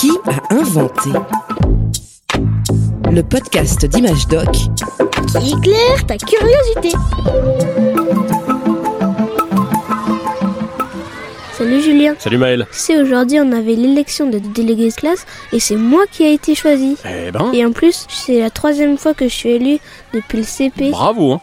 Qui a inventé Le podcast d'Image Doc qui éclaire ta curiosité. Salut Julien. Salut Maël. C'est aujourd'hui on avait l'élection de délégué de classe et c'est moi qui ai été choisi. Eh ben, Et en plus, c'est la troisième fois que je suis élu depuis le CP. bravo hein.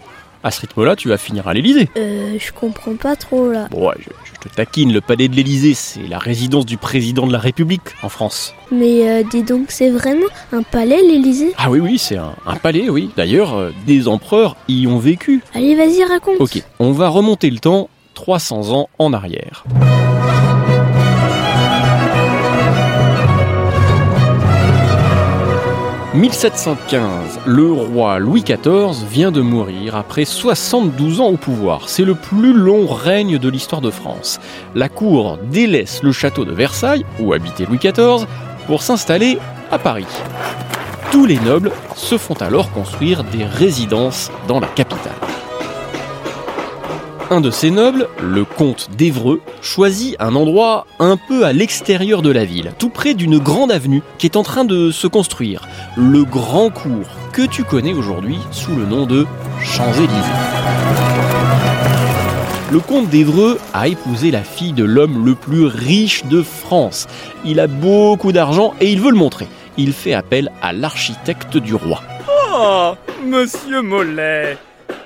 À ce rythme-là, tu vas finir à l'Élysée. Euh, je comprends pas trop là. Bon, ouais, je, je te taquine, le palais de l'Élysée, c'est la résidence du président de la République en France. Mais euh, dis donc, c'est vraiment un palais l'Élysée? Ah oui, oui, c'est un, un palais, oui. D'ailleurs, euh, des empereurs y ont vécu. Allez, vas-y, raconte. Ok, on va remonter le temps 300 ans en arrière. « 1715, le roi Louis XIV vient de mourir après 72 ans au pouvoir. C'est le plus long règne de l'histoire de France. La cour délaisse le château de Versailles, où habitait Louis XIV, pour s'installer à Paris. Tous les nobles se font alors construire des résidences dans la capitale. Un de ces nobles, le comte d'Évreux, choisit un endroit un peu à l'extérieur de la ville, tout près d'une grande avenue qui est en train de se construire, le Grand Cours, que tu connais aujourd'hui sous le nom de Champs-Élysées. Le comte d'Évreux a épousé la fille de l'homme le plus riche de France. Il a beaucoup d'argent et il veut le montrer. Il fait appel à l'architecte du roi. Oh, monsieur Mollet,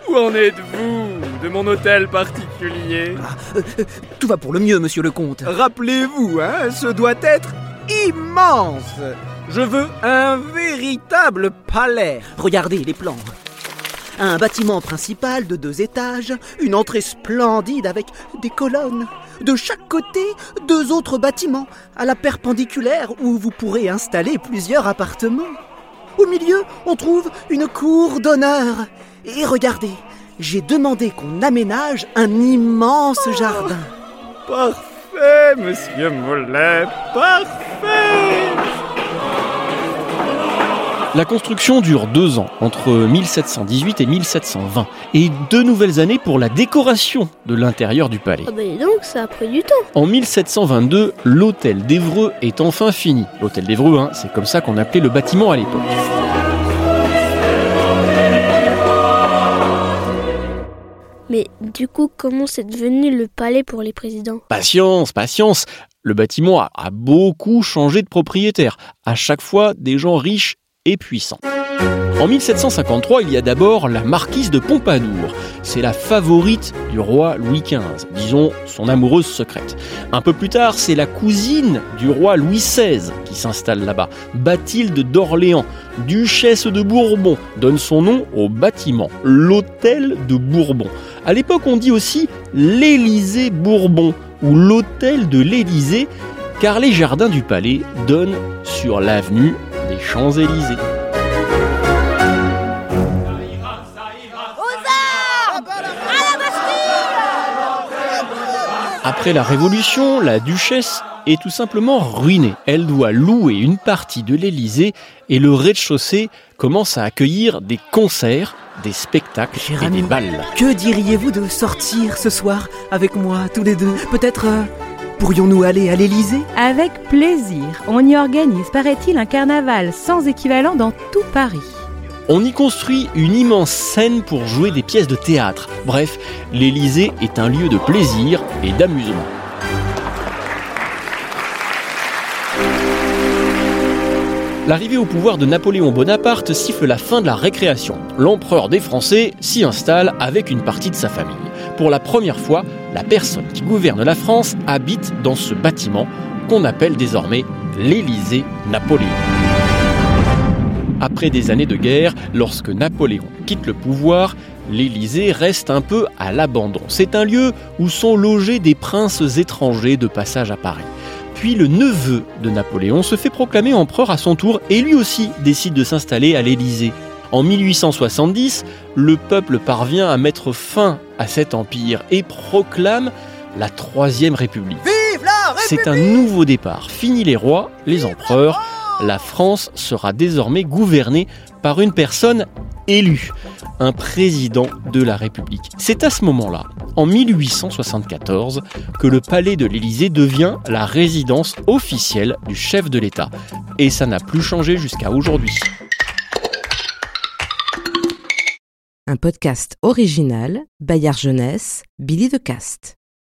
où en êtes-vous? De mon hôtel particulier Tout va pour le mieux, monsieur le comte. Rappelez-vous, hein, ce doit être immense. Je veux un véritable palais. Regardez les plans. Un bâtiment principal de deux étages, une entrée splendide avec des colonnes. De chaque côté, deux autres bâtiments, à la perpendiculaire où vous pourrez installer plusieurs appartements. Au milieu, on trouve une cour d'honneur. Et regardez, j'ai demandé qu'on aménage un immense jardin. Parfait, monsieur Mollet, parfait. La construction dure deux ans, entre 1718 et 1720, et deux nouvelles années pour la décoration de l'intérieur du palais. Ah donc, ça a pris du temps. En 1722, l'hôtel d'Évreux est enfin fini. L'hôtel d'Évreux, hein, c'est comme ça qu'on appelait le bâtiment à l'époque. Du coup, comment c'est devenu le palais pour les présidents? Patience, patience Le bâtiment a, beaucoup changé de propriétaire. À chaque fois, des gens riches et puissants. En 1753, il y a d'abord la marquise de Pompadour. C'est la favorite du roi Louis XV, disons son amoureuse secrète. Un peu plus tard, c'est la cousine du roi Louis XVI qui s'installe là-bas. Bathilde d'Orléans, duchesse de Bourbon, donne son nom au bâtiment, l'hôtel de Bourbon. À l'époque, on dit aussi l'Élysée Bourbon ou l'hôtel de l'Élysée, car les jardins du palais donnent sur l'avenue des Champs-Élysées. Après la Révolution, la duchesse est tout simplement ruinée. Elle doit louer une partie de l'Élysée et le rez-de-chaussée commence à accueillir des concerts, des spectacles et des balles. Que diriez-vous de sortir ce soir avec moi, tous les deux Peut-être euh, pourrions-nous aller à l'Élysée? Avec plaisir. On y organise, paraît-il, un carnaval sans équivalent dans tout Paris. On y construit une immense scène pour jouer des pièces de théâtre. Bref, l'Élysée est un lieu de plaisir et d'amusement. L'arrivée au pouvoir de Napoléon Bonaparte siffle la fin de la récréation. L'empereur des Français s'y installe avec une partie de sa famille. Pour la première fois, la personne qui gouverne la France habite dans ce bâtiment qu'on appelle désormais l'Élysée Napoléon. Après des années de guerre, lorsque Napoléon quitte le pouvoir, l'Élysée reste un peu à l'abandon. C'est un lieu où sont logés des princes étrangers de passage à Paris. Puis le neveu de Napoléon se fait proclamer empereur à son tour et lui aussi décide de s'installer à l'Élysée. En 1870, le peuple parvient à mettre fin à cet empire et proclame la Troisième République. Vive la C'est un nouveau départ. Fini les rois, les empereurs. La France sera désormais gouvernée par une personne élu, un président de la République. C'est à ce moment-là, en 1874, que le palais de l'Élysée devient la résidence officielle du chef de l'État. Et ça n'a plus changé jusqu'à aujourd'hui. Un podcast original, Bayard Jeunesse, Billy de Cast.